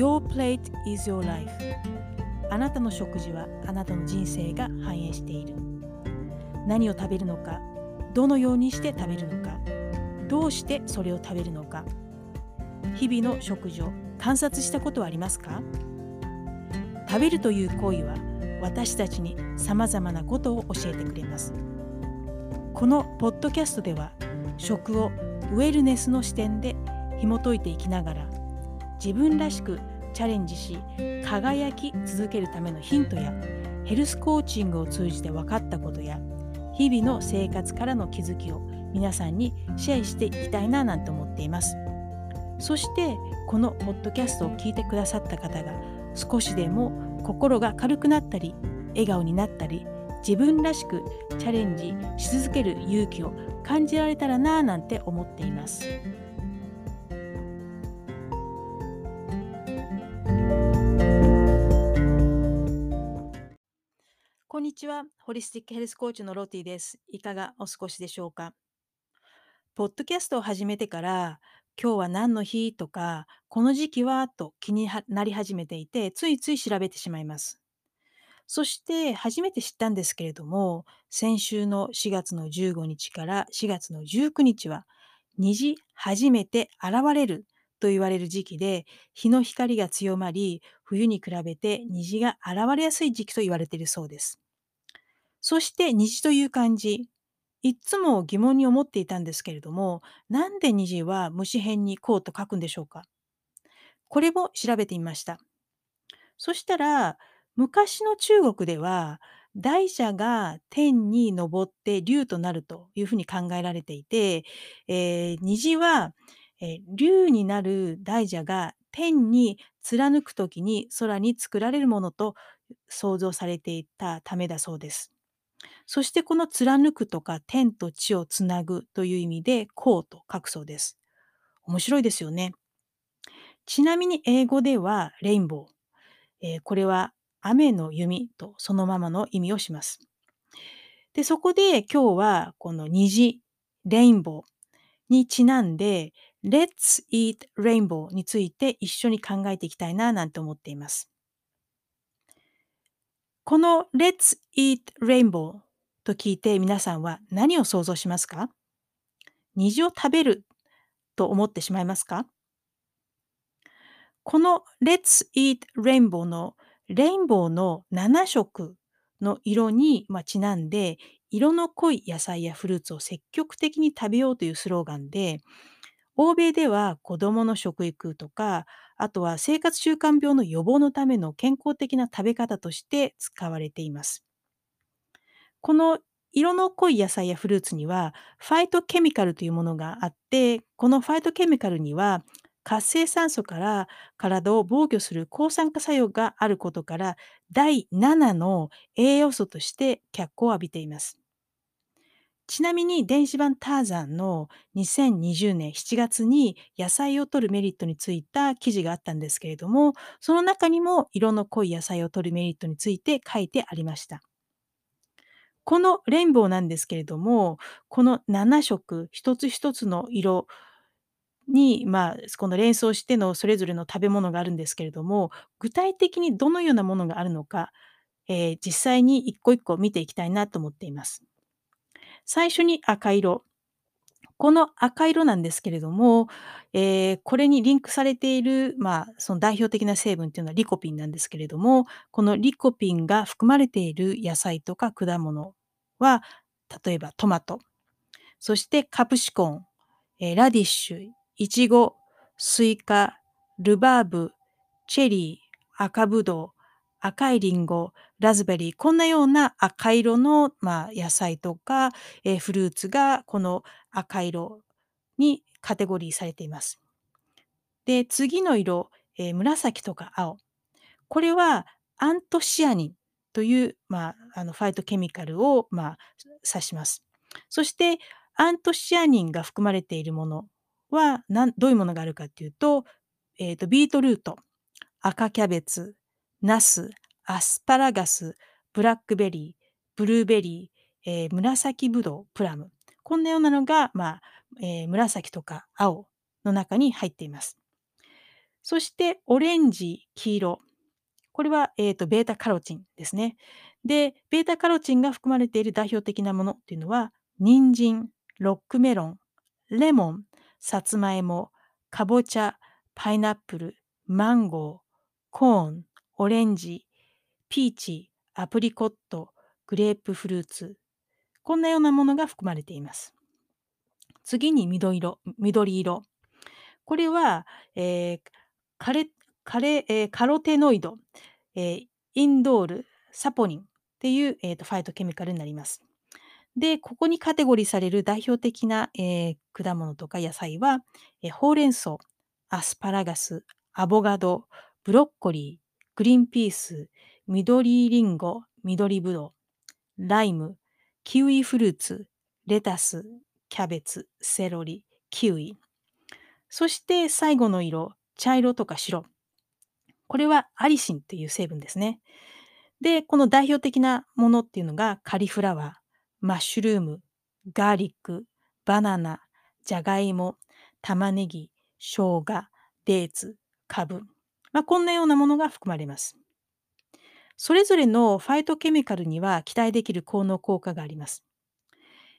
Your plate is your life. あなたの食事はあなたの人生が反映している。何を食べるのかどのようにして食べるのかどうしてそれを食べるのか。日々の食事を観察したことはありますか？食べるという行為は私たちにさまざまなことを教えてくれます。このポッドキャストでは食をウェルネスの視点で紐解いていきながら自分らしくチャレンジし輝き続けるためのヒントやヘルスコーチングを通じて分かったことや日々の生活からの気づきを皆さんにシェアしていきたいななんて思っていますそしてこのポッドキャストを聞いてくださった方が少しでも心が軽くなったり笑顔になったり自分らしくチャレンジし続ける勇気を感じられたらなぁなんて思っています。こんにちは。ホリスティックヘルスコーチのロティです。いかがお過ごしでしょうか？ポッドキャストを始めてから、今日は何の日とか、この時期はと気になり始めていて、ついつい調べてしまいます。そして初めて知ったんですけれども、先週の4月の15日から4月の19日は、虹初めて現れると言われる時期で、日の光が強まり、冬に比べて虹が現れやすい時期と言われているそうです。そして虹という漢字、いつも疑問に思っていたんですけれども、なんで虹は虫辺にこうと書くんでしょうか？これも調べてみました。そしたら、昔の中国では、大蛇が天に昇って竜となるというふうに考えられていて、えー、虹は、えー、竜になる大蛇が天に貫く時に空に作られるものと想像されていたためだそうです。そしてこの貫くとか天と地をつなぐという意味でこうと書くそうです。面白いですよね。ちなみに英語ではレインボー。えー、これは雨の弓とそのままの意味をします。で、そこで今日はこの虹、レインボーにちなんで、Let's Eat Rainbow について一緒に考えていきたいななんて思っています。この Let's Eat Rainbow と聞いて皆さんは何を想像しますか？虹を食べると思ってしまいますか？この Let's Eat Rainbow のレインボーの7色の色に、まちなんで、色の濃い野菜やフルーツを積極的に食べようというスローガンで、欧米では子どもの食育とか、あとは生活習慣病の予防のための健康的な食べ方として使われています。この色の濃い野菜やフルーツにはファイトケミカルというものがあって、このファイトケミカルには活性酸素から体を防御する抗酸化作用があることから、第7の栄養素として脚光を浴びています。ちなみに電子版ターザンの2020年7月に野菜を摂るメリットについた記事があったんですけれども、その中にも色の濃い野菜を摂るメリットについて書いてありました。このレインボーなんですけれども、この7色一つ一つの色に、まあ、この連想してのそれぞれの食べ物があるんですけれども、具体的にどのようなものがあるのか、えー、実際に一個一個見ていきたいなと思っています。最初に赤色。この赤色なんですけれども、えー、これにリンクされている、まあ、その代表的な成分っていうのはリコピンなんですけれども、このリコピンが含まれている野菜とか果物は、例えばトマト、そして capsicum、えー、ラディッシュ、いちご、スイカ、ルバーブ、チェリー、赤ぶどう、赤いリンゴ、ラズベリー、こんなような赤色の、まあ、野菜とか、えー、フルーツがこの赤色にカテゴリーされています。で、次の色、えー、紫とか青。これはアントシアニンという、まあ、あのファイトケミカルを、まあ、指します。そして、アントシアニンが含まれているものはどういうものがあるかっていうと、えーと、ビートルート、赤キャベツ、ナス、アスパラガス、ブラックベリー、ブルーベリー、えー、紫ぶどう、プラム。こんなようなのが、まあえー、紫とか青の中に入っています。そしてオレンジ、黄色。これは、えーと、ベータカロチンですね。で、ベータカロチンが含まれている代表的なものっていうのは、人参、ロックメロン、レモン、さつまいも、かぼちゃ、パイナップル、マンゴー、コーン、オレンジ、ピーチ、アプリコット、グレープフルーツ。こんなようなものが含まれています。次に緑色。緑色これは、えー、カレカレ、えー、カロテノイド、えー、インドール、サポニンっていう、えーと、ファイトケミカルになります。で、ここにカテゴリーされる代表的な、えー、果物とか野菜は、えー、ほうれん草、アスパラガス、アボガド、ブロッコリー、グリーンピース、緑りんご、緑ぶどう、ライム、キウイフルーツ、レタス、キャベツ、セロリ、キウイ。そして最後の色、茶色とか白。これはアリシンという成分ですね。で、この代表的なものっていうのがカリフラワー、マッシュルーム、ガーリック、バナナ、じゃがいも、玉ねぎ、生姜、デーツ、カブ。まあ、こんなようなものが含まれます。それぞれのファイトケミカルには期待できる効能効果があります。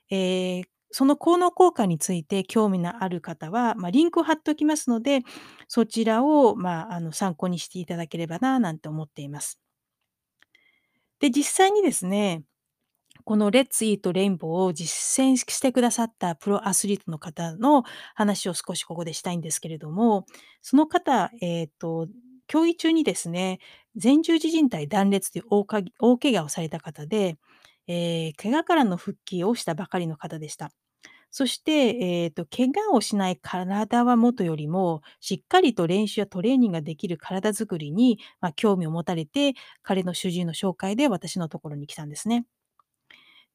えー、その効能効果について興味のある方は、まあ、リンクを貼っておきますので、そちらを、まあ、あの参考にしていただければな、なんて思っています。で、実際にですね、このレッツイートレインボーを実践してくださったプロアスリートの方の話を少しここでしたいんですけれども、その方、え、ー、と、競技中にですね、前十字靭帯断裂という大大怪我をされた方で、えー、怪我からの復帰をしたばかりの方でした。そして、え、ー、と、怪我をしない体はもとよりも、しっかりと練習やトレーニングができる体づくりに、まあ、興味を持たれて、彼の主治医の紹介で私のところに来たんですね。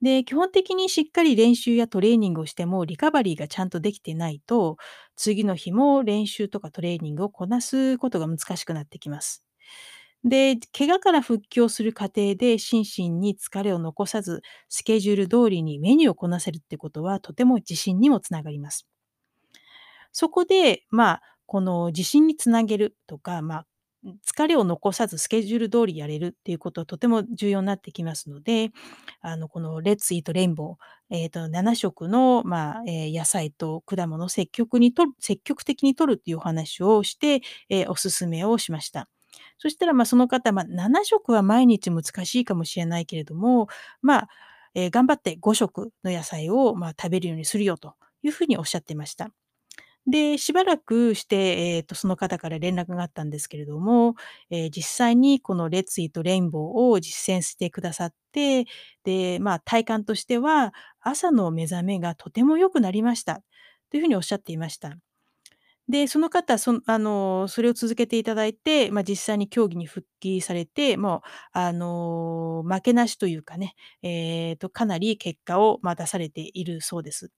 で、基本的にしっかり練習やトレーニングをしても、リカバリーがちゃんとできてないと、次の日も練習とかトレーニングをこなすことが難しくなってきます。で、怪我から復帰をする過程で心身に疲れを残さず、スケジュール通りにメニューをこなせるってことは、とても自信にもつながります。そこで、まあ、この自信につなげるとか、まあ、疲れを残さずスケジュール通りやれるっていうことはとても重要になってきますので、あの、このレッツイートレインボー、えっ、ー、と、7色の、まあ、えー、野菜と果物を積極にと、積極的に取るっていうお話をして、えー、おすすめをしました。そしたら、まあ、その方、まあ、7食は毎日難しいかもしれないけれども、まあ、え、頑張って5食の野菜を、ま、食べるようにするよというふうにおっしゃってました。で、しばらくして、えっ、と、その方から連絡があったんですけれども、えー、実際にこのレッツイートレインボーを実践してくださって、で、まあ、体感としては、朝の目覚めがとても良くなりました。というふうにおっしゃっていました。で、その方、そあの、それを続けていただいて、まあ、実際に競技に復帰されて、もう、あの、負けなしというかね、えっ、と、かなり結果を、ま、出されているそうです。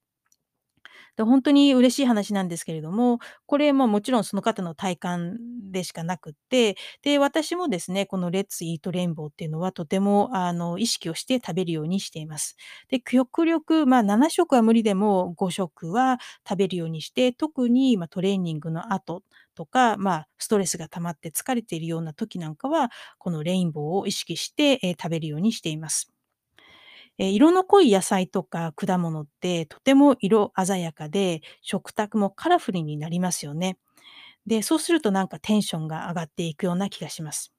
で、本当に嬉しい話なんですけれども、これももちろんその方の体感でしかなくって、で、私もですね、このレッツイートレインボーっていうのはとてもあの意識をして食べるようにしています。で、極力、まあ、7食は無理でも5食は食べるようにして、特にまトレーニングの後とか、まあ、ストレスが溜まって疲れているような時なんかは、このレインボーを意識して、え食べるようにしています。え色の濃い野菜とか果物ってとても色鮮やかで、食卓もカラフルになりますよね。で、そうするとなんかテンションが上がっていくような気がします。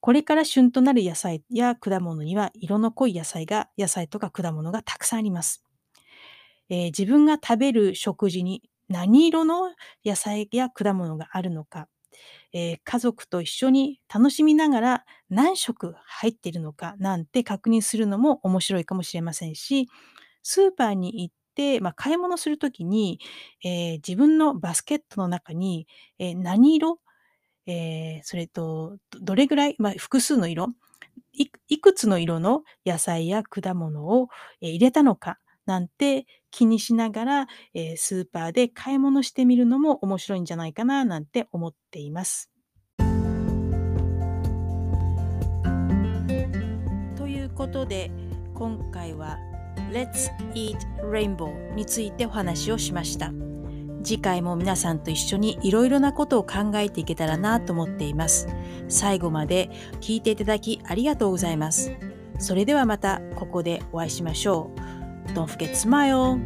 これから旬となる野菜や果物には色の濃い野菜が、野菜とか果物がたくさんあります。えー、自分が食べる食事に何色の野菜や果物があるのか、えー、家族と一緒に楽しみながら何食入っているのかなんて確認するのも面白いかもしれませんし、スーパーに行って、まあ、買い物するときに、えー、自分のバスケットの中に、えー、何色、えそれとどれぐらい、まあ、複数の色いくつの色の野菜や果物を入れたのかなんて気にしながら、えー、スーパーで買い物してみるのも面白いんじゃないかななんて思っています。ということで今回は Let's Eat Rainbow についてお話をしました。次回も皆さんと一緒にいろいろなことを考えていけたらなと思っています。最後まで聞いていただきありがとうございます。それではまたここでお会いしましょう。Don't forget to smile.